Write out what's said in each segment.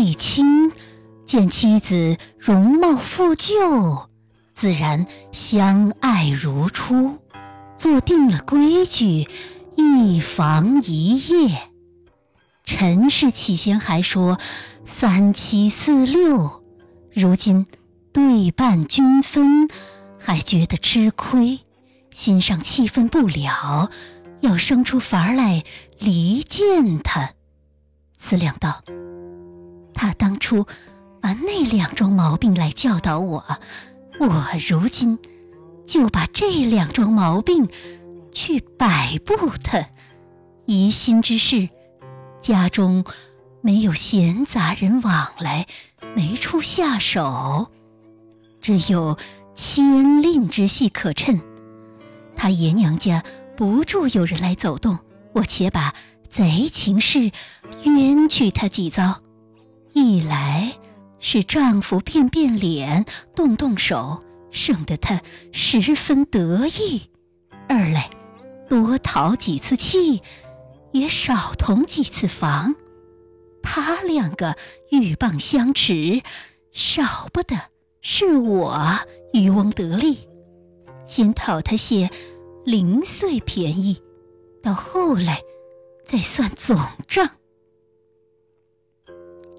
义清见妻子容貌复旧，自然相爱如初，做定了规矩，一房一夜。陈氏起先还说三七四六，如今对半均分，还觉得吃亏，心上气愤不了，要生出法来离间他。思量道：“他当初把那两桩毛病来教导我，我如今就把这两桩毛病去摆布他，疑心之事。”家中没有闲杂人往来，没处下手，只有牵令之隙可趁。他爷娘家不住有人来走动，我且把贼情事冤屈他几遭。一来是丈夫变变脸、动动手，省得他十分得意；二来多讨几次气。也少同几次房，他两个鹬蚌相持，少不得是我渔翁得利，先讨他些零碎便宜，到后来再算总账。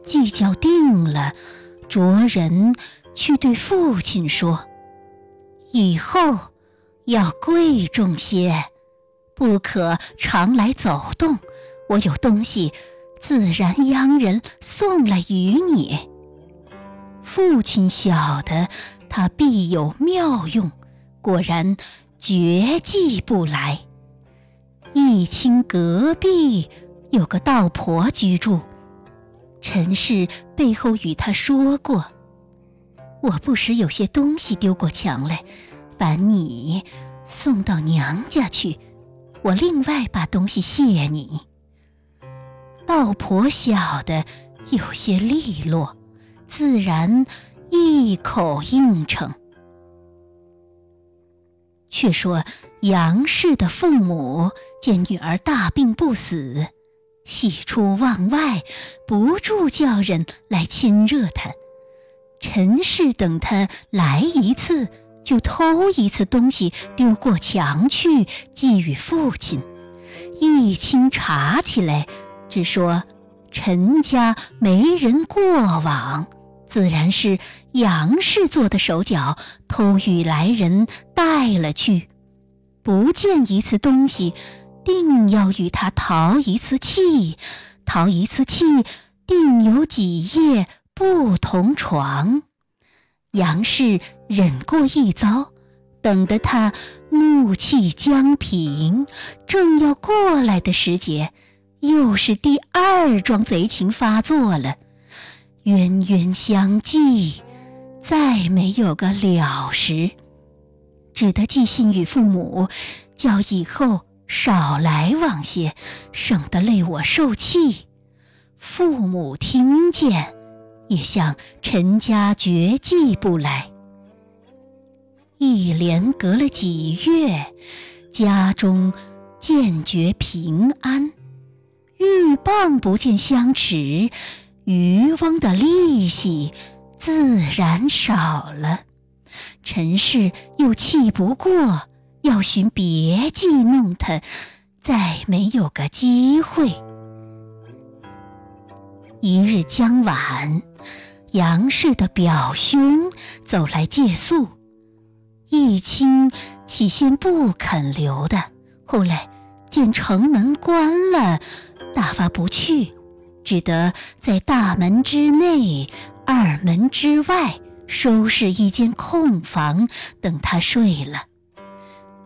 计较定了，着人去对父亲说，以后要贵重些。不可常来走动，我有东西，自然央人送来与你。父亲晓得他必有妙用，果然绝技不来。义清隔壁有个道婆居住，陈氏背后与他说过，我不时有些东西丢过墙来，烦你送到娘家去。我另外把东西谢你。道婆晓得有些利落，自然一口应承。却说杨氏的父母见女儿大病不死，喜出望外，不住叫人来亲热他。陈氏等他来一次。就偷一次东西丢过墙去，寄与父亲。一清查起来，只说陈家没人过往，自然是杨氏做的手脚，偷与来人带了去。不见一次东西，定要与他淘一次气，淘一次气，定有几夜不同床。杨氏忍过一遭，等得他怒气将平，正要过来的时节，又是第二桩贼情发作了，冤冤相继，再没有个了时，只得寄信与父母，叫以后少来往些，省得累我受气。父母听见。也向陈家绝迹不来。一连隔了几月，家中渐觉平安，鹬蚌不见相持，渔翁的利息自然少了。陈氏又气不过，要寻别计弄他，再没有个机会。一日将晚，杨氏的表兄走来借宿，义清起先不肯留的，后来见城门关了，大发不去，只得在大门之内、二门之外收拾一间空房，等他睡了。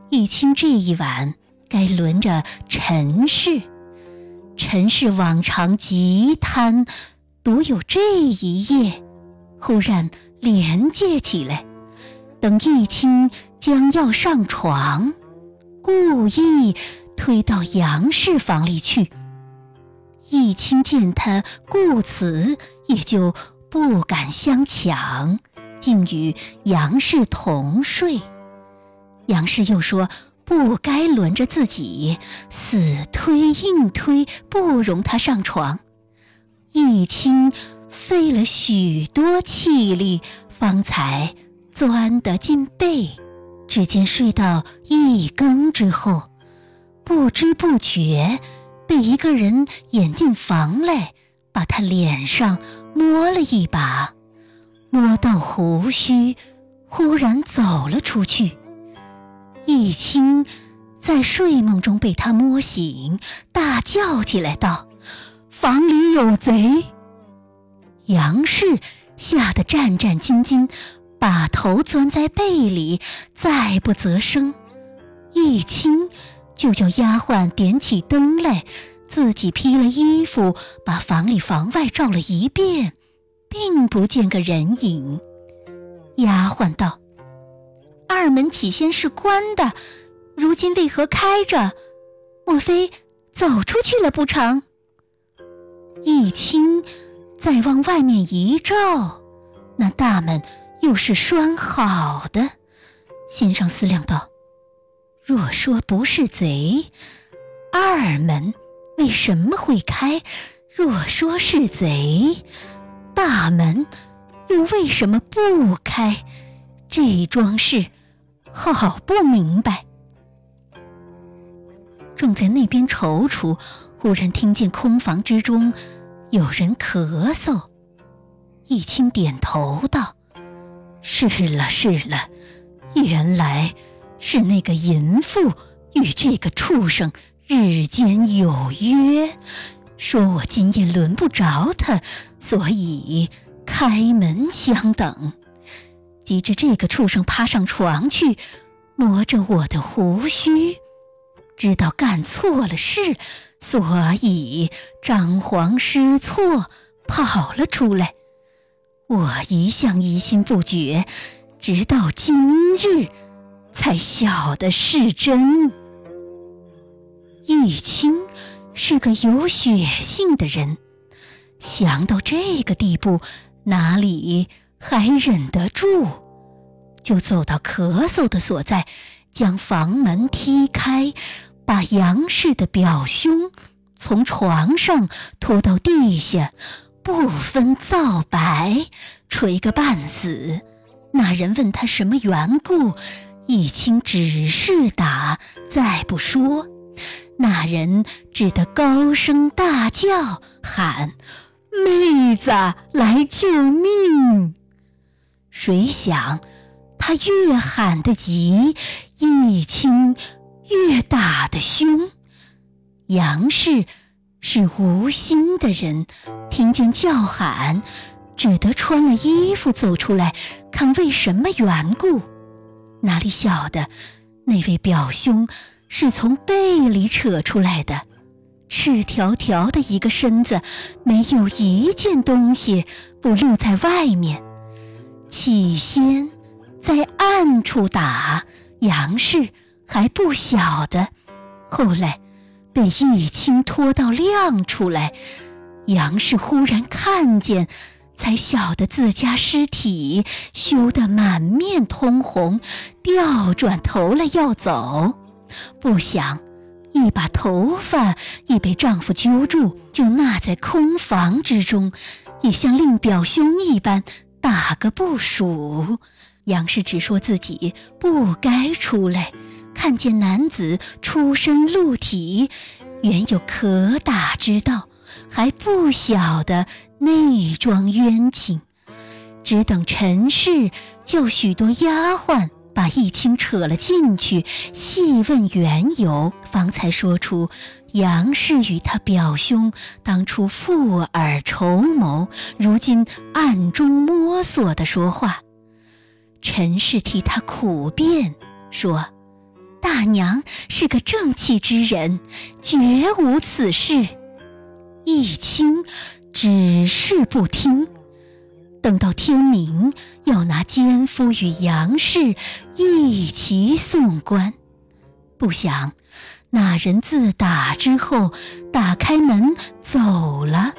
义清这一晚该轮着陈氏。陈氏往常极贪，独有这一夜，忽然连接起来。等义清将要上床，故意推到杨氏房里去。义清见他故此，也就不敢相抢，竟与杨氏同睡。杨氏又说。不该轮着自己，死推硬推，不容他上床。一清费了许多气力，方才钻得进被。只见睡到一更之后，不知不觉被一个人引进房来，把他脸上摸了一把，摸到胡须，忽然走了出去。易清在睡梦中被他摸醒，大叫起来道：“房里有贼！”杨氏吓得战战兢兢。把头钻在被里，再不择声。一清就叫丫鬟点起灯来，自己披了衣服，把房里房外照了一遍，并不见个人影。丫鬟道：“二门起先是关的，如今为何开着？莫非走出去了不成？”一清再往外面一照，那大门。又是拴好的，心上思量道：“若说不是贼，二门为什么会开？若说是贼，大门又为什么不开？这桩事好不明白。”正在那边踌躇，忽然听见空房之中有人咳嗽，易清点头道。是了是了，原来是那个淫妇与这个畜生日间有约，说我今夜轮不着他，所以开门相等。及至这个畜生爬上床去，摸着我的胡须，知道干错了事，所以张皇失措跑了出来。我一向疑心不绝，直到今日才晓得是真。玉清是个有血性的人，想到这个地步，哪里还忍得住？就走到咳嗽的所在，将房门踢开，把杨氏的表兄从床上拖到地下。不分皂白，捶个半死。那人问他什么缘故，一清只是打，再不说。那人只得高声大叫，喊：“妹子来救命！”谁想他越喊得急，一清越打得凶。杨氏。是无心的人，听见叫喊，只得穿了衣服走出来，看为什么缘故。哪里晓得，那位表兄是从被里扯出来的，赤条条的一个身子，没有一件东西不露在外面。起先在暗处打杨氏还不晓得，后来。被玉清拖到亮出来，杨氏忽然看见，才晓得自家尸体羞得满面通红，调转头来要走，不想一把头发已被丈夫揪住，就纳在空房之中，也像令表兄一般打个不数。杨氏只说自己不该出来。看见男子出身露体，原有可打之道，还不晓得内桩冤情，只等陈氏叫许多丫鬟把易清扯了进去，细问缘由，方才说出杨氏与他表兄当初负耳筹谋，如今暗中摸索的说话。陈氏替他苦辩说。大娘是个正气之人，绝无此事。易清只是不听，等到天明，要拿奸夫与杨氏一齐送官。不想那人自打之后，打开门走了。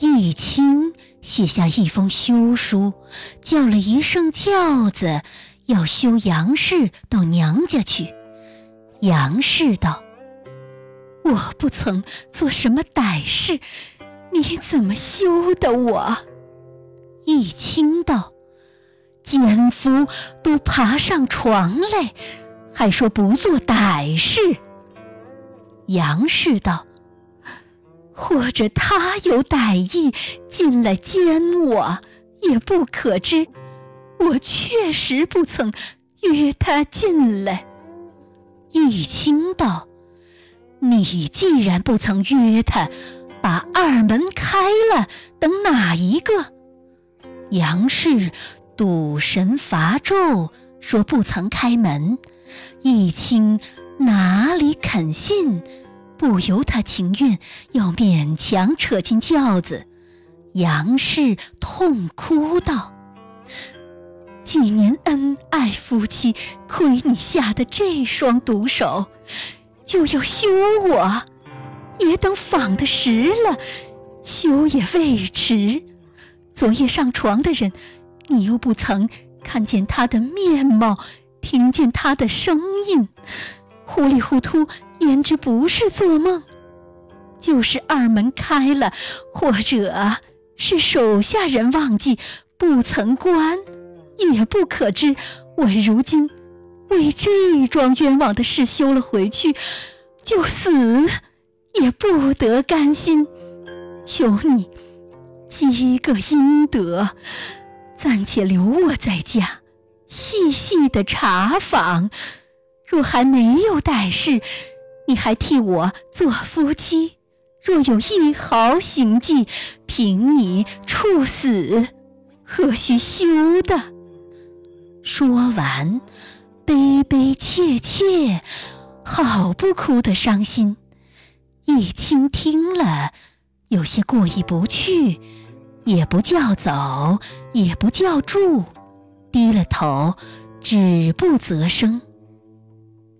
易清写下一封休书，叫了一声轿子。要休杨氏到娘家去。杨氏道：“我不曾做什么歹事，你怎么休的我？”易清道：“奸夫都爬上床来，还说不做歹事。”杨氏道：“或者他有歹意进来奸我，也不可知。我确实不曾约他进来。”易清道：“你既然不曾约他，把二门开了，等哪一个？”杨氏赌神伐纣，说不曾开门。易清哪里肯信？不由他情愿，要勉强扯进轿子。杨氏痛哭道：“几年恩爱夫妻，亏你下的这双毒手，就要休我，也等访的时了，休也未迟。昨夜上床的人，你又不曾看见他的面貌，听见他的声音，糊里糊涂。”焉知不是做梦？就是二门开了，或者是手下人忘记不曾关，也不可知。我如今为这桩冤枉的事休了回去，就死也不得甘心。求你积个阴德，暂且留我在家，细细的查访。若还没有歹事，你还替我做夫妻，若有一毫行迹，凭你处死，何须休的？说完，悲悲切切，好不哭得伤心。易清听了，有些过意不去，也不叫走，也不叫住，低了头，止不择声。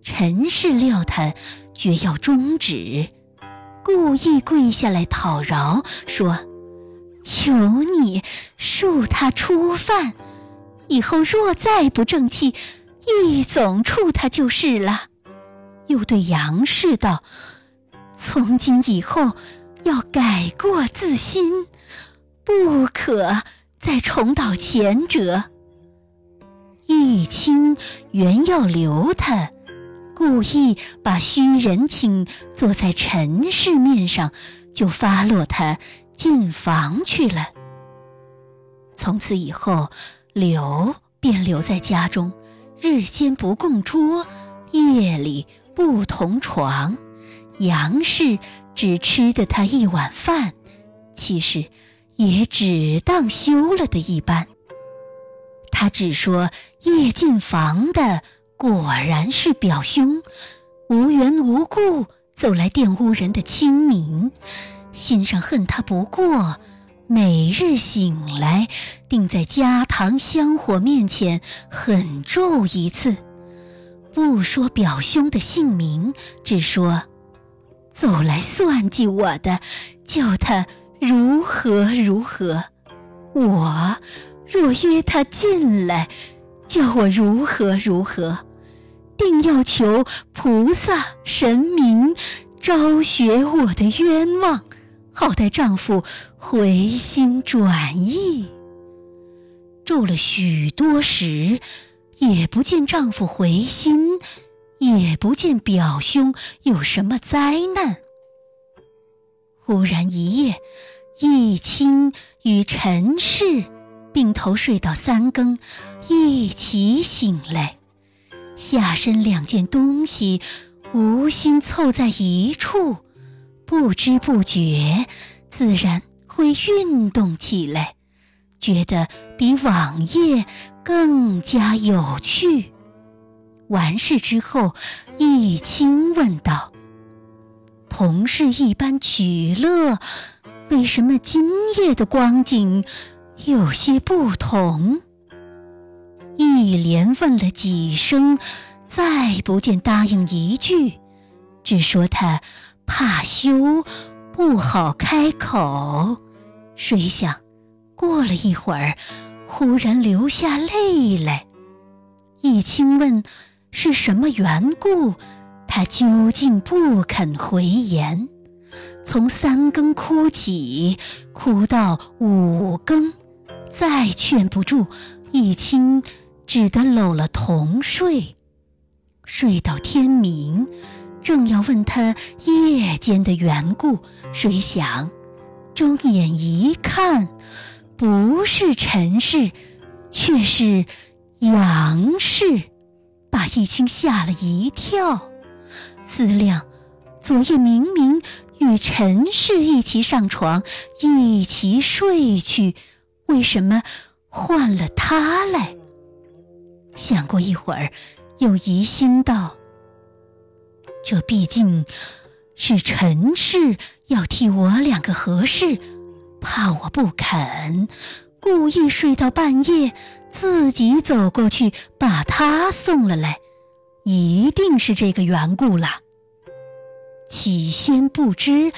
陈氏料他。绝要终止，故意跪下来讨饶，说：“求你恕他初犯，以后若再不正气，一总处他就是了。”又对杨氏道：“从今以后要改过自新，不可再重蹈前辙。”玉清原要留他。故意把虚人情做在陈氏面上，就发落他进房去了。从此以后，刘便留在家中，日间不共桌，夜里不同床。杨氏只吃的他一碗饭，其实也只当休了的一般。他只说夜进房的。果然是表兄，无缘无故走来玷污人的清明，心上恨他不过，每日醒来，定在家堂香火面前狠咒一次，不说表兄的姓名，只说走来算计我的，叫他如何如何，我若约他进来，叫我如何如何。定要求菩萨神明昭雪我的冤枉，好待丈夫回心转意。咒了许多时，也不见丈夫回心，也不见表兄有什么灾难。忽然一夜，易清与陈氏并头睡到三更，一起醒来。下身两件东西无心凑在一处，不知不觉，自然会运动起来，觉得比往夜更加有趣。完事之后，易清问道：“同是一般取乐，为什么今夜的光景有些不同？”一连问了几声，再不见答应一句，只说他怕羞，不好开口。谁想过了一会儿，忽然流下泪来。易清问是什么缘故，他究竟不肯回言。从三更哭起，哭到五更，再劝不住，一清只得搂了同睡。睡到天明，正要问他夜间的缘故，谁想睁眼一看，不是陈氏，却是杨氏，把一清吓了一跳。思量，昨夜明明与陈氏一起上床，一起睡去，为什么换了他来？想过一会儿，又疑心道：“这毕竟是陈氏要替我两个合适，怕我不肯，故意睡到半夜，自己走过去把他送了来。”一定是这个缘故了。起先不知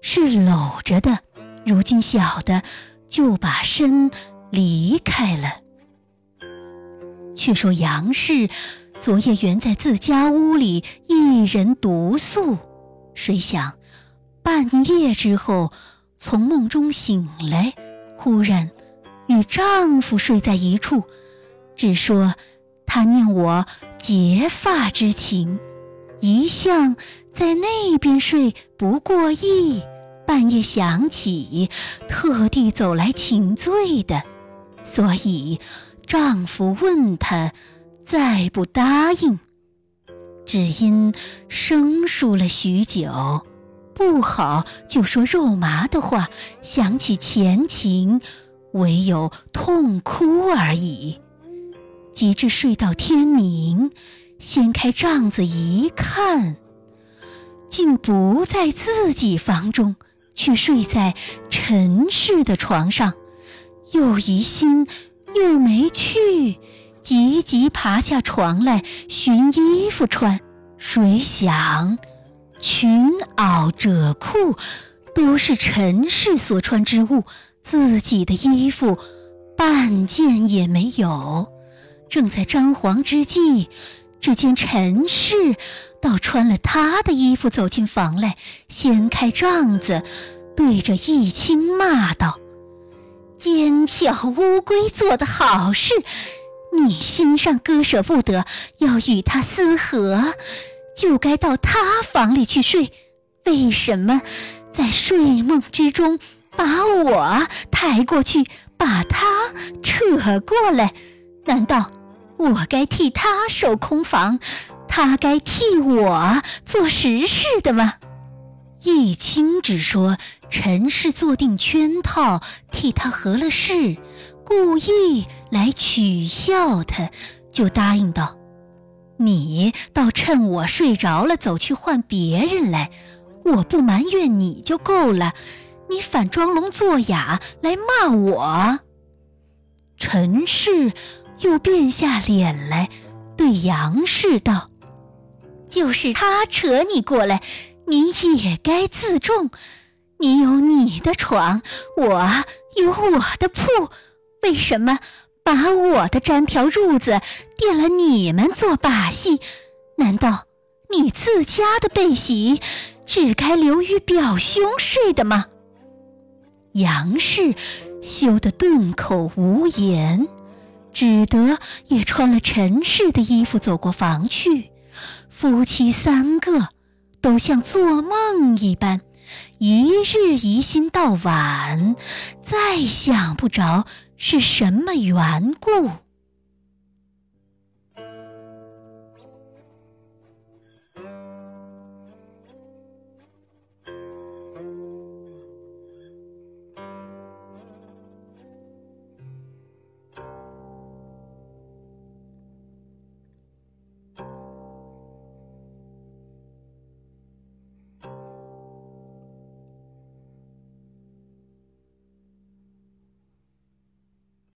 是搂着的，如今晓得，就把身离开了。却说杨氏昨夜原在自家屋里一人独宿，谁想半夜之后从梦中醒来，忽然与丈夫睡在一处，只说。他念我结发之情，一向在那边睡不过意，半夜想起，特地走来请罪的。所以丈夫问她，再不答应，只因生疏了许久，不好就说肉麻的话，想起前情，唯有痛哭而已。及至睡到天明，掀开帐子一看，竟不在自己房中，却睡在陈氏的床上。又疑心，又没去，急急爬下床来寻衣服穿。谁想，裙袄褶裤都是陈氏所穿之物，自己的衣服半件也没有。正在张皇之际，只见陈氏倒穿了他的衣服走进房来，掀开帐子，对着义清骂道：“奸巧乌龟做的好事，你心上割舍不得，要与他私和，就该到他房里去睡。为什么在睡梦之中把我抬过去，把他扯过来？难道？”我该替他守空房，他该替我做实事的吗？易清只说陈氏坐定圈套，替他合了事，故意来取笑他，就答应道：“你倒趁我睡着了走去换别人来，我不埋怨你就够了，你反装聋作哑来骂我。”陈氏。又变下脸来，对杨氏道：“就是他扯你过来，你也该自重。你有你的床，我有我的铺，为什么把我的毡条褥子垫了你们做把戏？难道你自家的被席只该留于表兄睡的吗？”杨氏羞得顿口无言。只得也穿了陈氏的衣服走过房去，夫妻三个都像做梦一般，一日疑心到晚，再想不着是什么缘故。